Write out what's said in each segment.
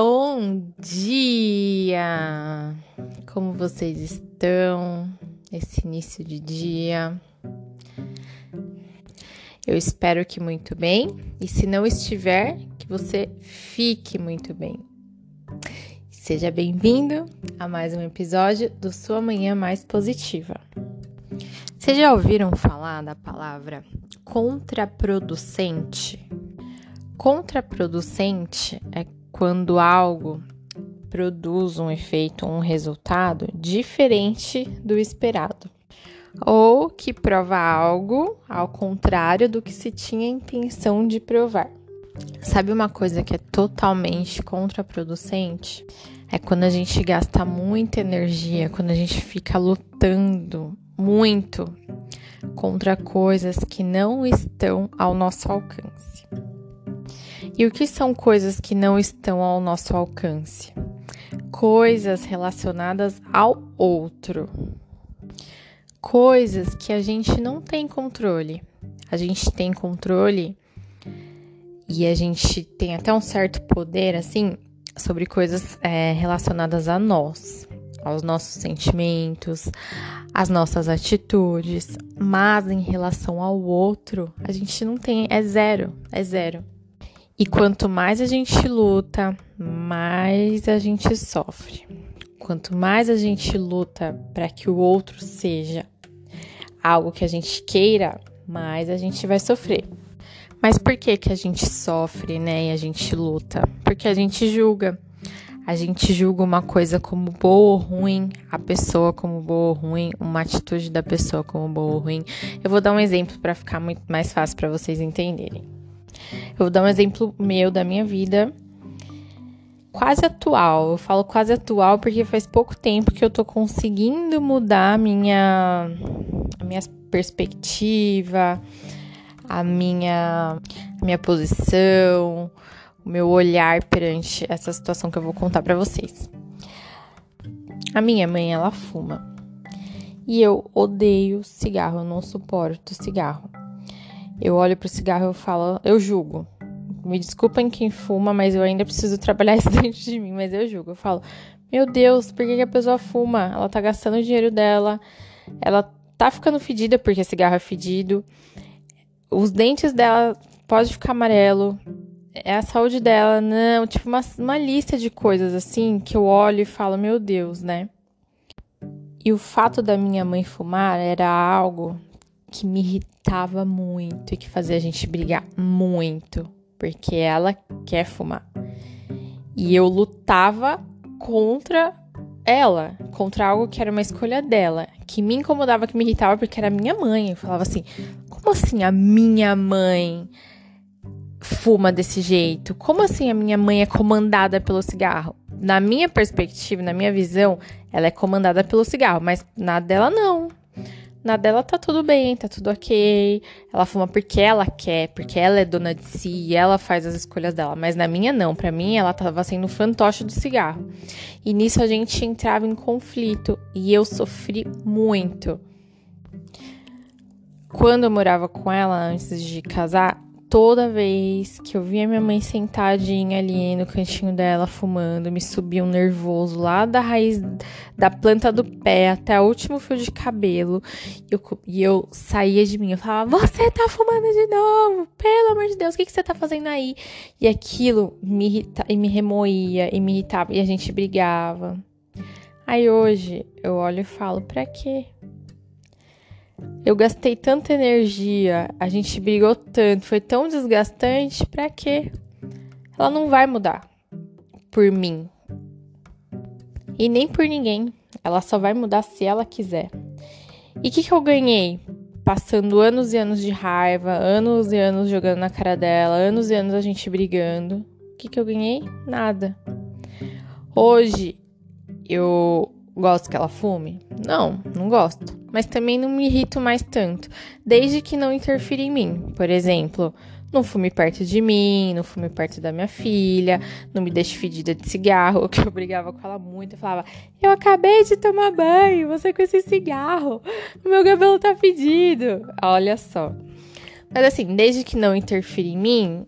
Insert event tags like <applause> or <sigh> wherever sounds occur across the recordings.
Bom dia! Como vocês estão esse início de dia? Eu espero que muito bem, e se não estiver, que você fique muito bem. Seja bem-vindo a mais um episódio do Sua Manhã Mais Positiva. Vocês já ouviram falar da palavra contraproducente? Contraproducente é quando algo produz um efeito, um resultado diferente do esperado, ou que prova algo ao contrário do que se tinha intenção de provar. Sabe uma coisa que é totalmente contraproducente? É quando a gente gasta muita energia, quando a gente fica lutando muito contra coisas que não estão ao nosso alcance. E o que são coisas que não estão ao nosso alcance? Coisas relacionadas ao outro. Coisas que a gente não tem controle. A gente tem controle e a gente tem até um certo poder, assim, sobre coisas é, relacionadas a nós, aos nossos sentimentos, às nossas atitudes, mas em relação ao outro, a gente não tem, é zero, é zero. E quanto mais a gente luta, mais a gente sofre. Quanto mais a gente luta para que o outro seja algo que a gente queira, mais a gente vai sofrer. Mas por que que a gente sofre, né? E a gente luta? Porque a gente julga. A gente julga uma coisa como boa ou ruim, a pessoa como boa ou ruim, uma atitude da pessoa como boa ou ruim. Eu vou dar um exemplo para ficar muito mais fácil para vocês entenderem. Eu vou dar um exemplo meu da minha vida, quase atual. Eu falo quase atual porque faz pouco tempo que eu tô conseguindo mudar a minha, a minha perspectiva, a minha, a minha posição, o meu olhar perante essa situação que eu vou contar para vocês. A minha mãe, ela fuma. E eu odeio cigarro, eu não suporto cigarro. Eu olho pro cigarro e falo, eu julgo. Me desculpem quem fuma, mas eu ainda preciso <laughs> trabalhar isso dentro de mim, mas eu julgo. Eu falo, meu Deus, por que, que a pessoa fuma? Ela tá gastando o dinheiro dela, ela tá ficando fedida porque cigarro é fedido. Os dentes dela pode ficar amarelo. É a saúde dela, não, tipo uma, uma lista de coisas assim que eu olho e falo, meu Deus, né? E o fato da minha mãe fumar era algo que me irritava muito e que fazia a gente brigar muito, porque ela quer fumar. E eu lutava contra ela, contra algo que era uma escolha dela, que me incomodava, que me irritava, porque era minha mãe. Eu falava assim: como assim a minha mãe fuma desse jeito? Como assim a minha mãe é comandada pelo cigarro? Na minha perspectiva, na minha visão, ela é comandada pelo cigarro, mas na dela não. Na dela tá tudo bem, tá tudo ok. Ela fuma porque ela quer, porque ela é dona de si e ela faz as escolhas dela. Mas na minha, não. Pra mim, ela tava sendo fantoche do cigarro. E nisso a gente entrava em conflito e eu sofri muito. Quando eu morava com ela, antes de casar, toda vez que eu via minha mãe sentadinha ali no cantinho dela fumando, me subia um nervoso lá da raiz da planta do pé até o último fio de cabelo. E eu, e eu saía de mim, eu falava: Você tá fumando de novo? Pelo amor de Deus, o que, que você tá fazendo aí? E aquilo me irrita, e me remoía e me irritava e a gente brigava. Aí hoje eu olho e falo: Pra quê? Eu gastei tanta energia, a gente brigou tanto, foi tão desgastante, pra quê? Ela não vai mudar por mim. E nem por ninguém. Ela só vai mudar se ela quiser. E o que, que eu ganhei? Passando anos e anos de raiva, anos e anos jogando na cara dela, anos e anos a gente brigando. O que, que eu ganhei? Nada. Hoje eu gosto que ela fume? Não, não gosto mas também não me irrito mais tanto, desde que não interfira em mim. Por exemplo, não fume perto de mim, não fume perto da minha filha, não me deixe fedida de cigarro, <laughs> que eu brigava com ela muito. Eu falava, eu acabei de tomar banho, você com esse cigarro, meu cabelo tá fedido. Olha só. Mas assim, desde que não interfira em mim,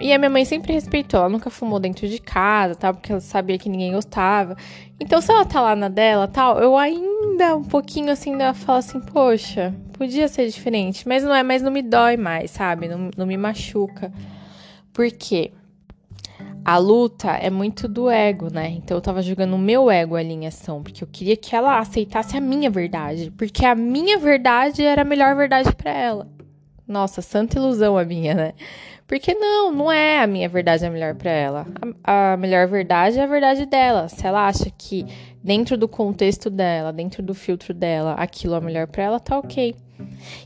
E a minha mãe sempre respeitou, ela nunca fumou dentro de casa, tal, porque ela sabia que ninguém gostava. Então, se ela tá lá na dela, tal, eu ainda um pouquinho assim, ainda falo assim, poxa, podia ser diferente, mas não é, mas não me dói mais, sabe? Não, não me machuca. Por quê? A luta é muito do ego, né? Então eu tava jogando o meu ego ali em ação, porque eu queria que ela aceitasse a minha verdade, porque a minha verdade era a melhor verdade para ela. Nossa, santa ilusão a minha, né? Porque não, não é a minha verdade a melhor para ela. A, a, melhor verdade é a verdade dela. Se ela acha que dentro do contexto dela, dentro do filtro dela, aquilo é melhor para ela, tá ok.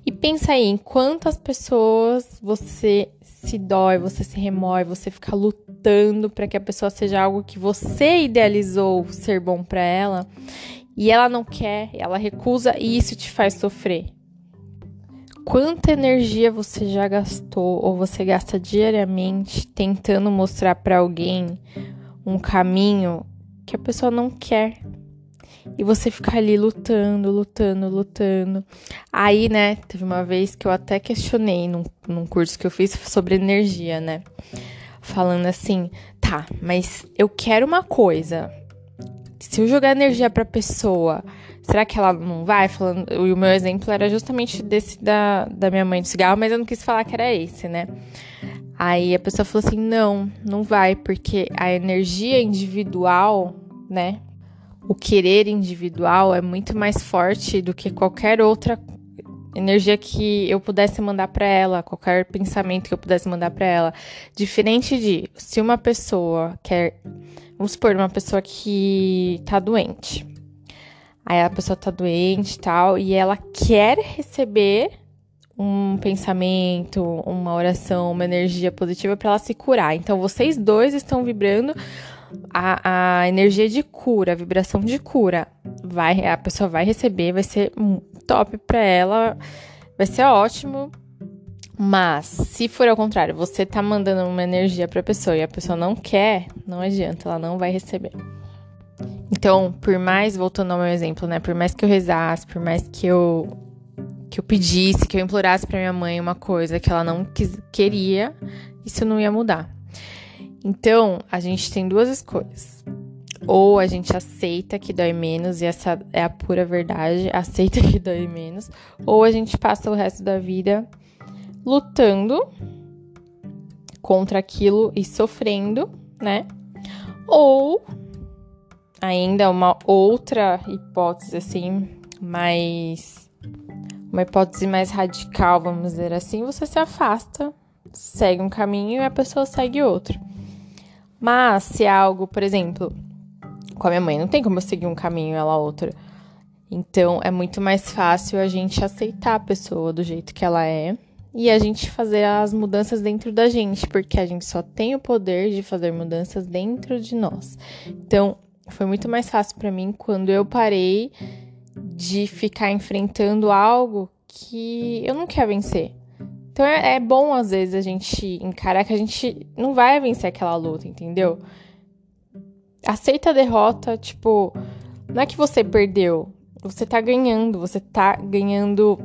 E pensa aí em quantas pessoas você se dói, você se remói, você fica lutando para que a pessoa seja algo que você idealizou ser bom para ela e ela não quer, ela recusa e isso te faz sofrer quanta energia você já gastou ou você gasta diariamente tentando mostrar para alguém um caminho que a pessoa não quer. E você fica ali lutando, lutando, lutando. Aí, né, teve uma vez que eu até questionei num, num curso que eu fiz sobre energia, né? Falando assim, tá, mas eu quero uma coisa. Se eu jogar energia pra pessoa será que ela não vai? Falando, e o meu exemplo era justamente desse da, da minha mãe de cigarro, mas eu não quis falar que era esse, né? Aí a pessoa falou assim: não, não vai, porque a energia individual, né? O querer individual é muito mais forte do que qualquer outra energia que eu pudesse mandar para ela, qualquer pensamento que eu pudesse mandar para ela. Diferente de se uma pessoa quer, vamos supor, uma pessoa que tá doente. Aí a pessoa tá doente e tal, e ela quer receber um pensamento, uma oração, uma energia positiva para ela se curar. Então vocês dois estão vibrando a, a energia de cura, a vibração de cura. Vai, a pessoa vai receber, vai ser top para ela, vai ser ótimo. Mas se for ao contrário, você tá mandando uma energia para a pessoa e a pessoa não quer, não adianta, ela não vai receber. Então, por mais, voltando ao meu exemplo, né? Por mais que eu rezasse, por mais que eu que eu pedisse, que eu implorasse para minha mãe uma coisa que ela não quis, queria, isso não ia mudar. Então, a gente tem duas escolhas. Ou a gente aceita que dói menos, e essa é a pura verdade, <laughs> aceita que dói menos, ou a gente passa o resto da vida lutando contra aquilo e sofrendo, né? Ou ainda uma outra hipótese, assim, mais. Uma hipótese mais radical, vamos dizer assim, você se afasta, segue um caminho e a pessoa segue outro. Mas se é algo, por exemplo, com a minha mãe, não tem como eu seguir um caminho ela outro. Então é muito mais fácil a gente aceitar a pessoa do jeito que ela é e a gente fazer as mudanças dentro da gente, porque a gente só tem o poder de fazer mudanças dentro de nós. Então, foi muito mais fácil para mim quando eu parei de ficar enfrentando algo que eu não quero vencer. Então é, é, bom às vezes a gente encarar que a gente não vai vencer aquela luta, entendeu? Aceita a derrota, tipo, não é que você perdeu, você tá ganhando, você tá ganhando.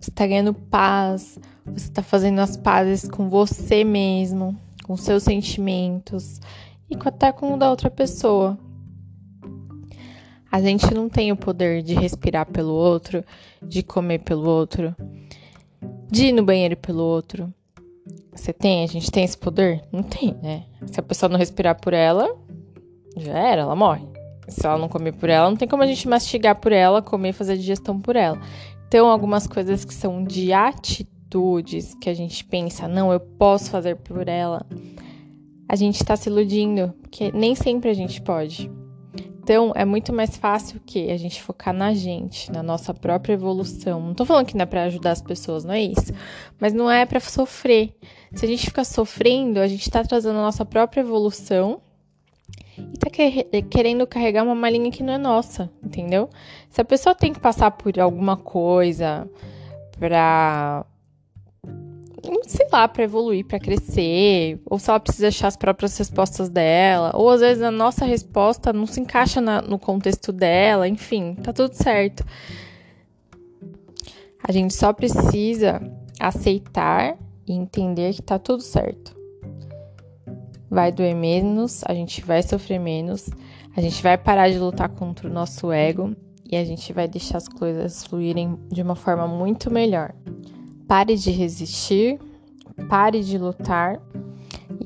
Você tá ganhando paz, você tá fazendo as pazes com você mesmo, com seus sentimentos e até com o da outra pessoa. A gente não tem o poder de respirar pelo outro, de comer pelo outro, de ir no banheiro pelo outro. Você tem? A gente tem esse poder? Não tem, né? Se a pessoa não respirar por ela, já era, ela morre. Se ela não comer por ela, não tem como a gente mastigar por ela, comer, fazer digestão por ela. Então, algumas coisas que são de atitudes que a gente pensa, não, eu posso fazer por ela a gente está se iludindo, porque nem sempre a gente pode. Então, é muito mais fácil que a gente focar na gente, na nossa própria evolução. Não tô falando que não é pra ajudar as pessoas, não é isso. Mas não é para sofrer. Se a gente ficar sofrendo, a gente tá trazendo a nossa própria evolução e tá querendo carregar uma malinha que não é nossa, entendeu? Se a pessoa tem que passar por alguma coisa pra sei lá, para evoluir, para crescer, ou se ela precisa achar as próprias respostas dela, ou às vezes a nossa resposta não se encaixa na, no contexto dela, enfim, tá tudo certo. A gente só precisa aceitar e entender que tá tudo certo. Vai doer menos, a gente vai sofrer menos, a gente vai parar de lutar contra o nosso ego e a gente vai deixar as coisas fluírem de uma forma muito melhor. Pare de resistir, pare de lutar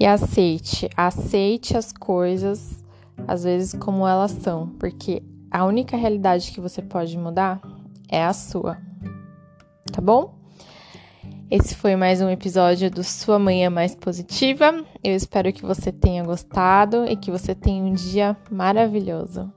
e aceite, aceite as coisas às vezes como elas são, porque a única realidade que você pode mudar é a sua. Tá bom? Esse foi mais um episódio do Sua Manhã Mais Positiva. Eu espero que você tenha gostado e que você tenha um dia maravilhoso.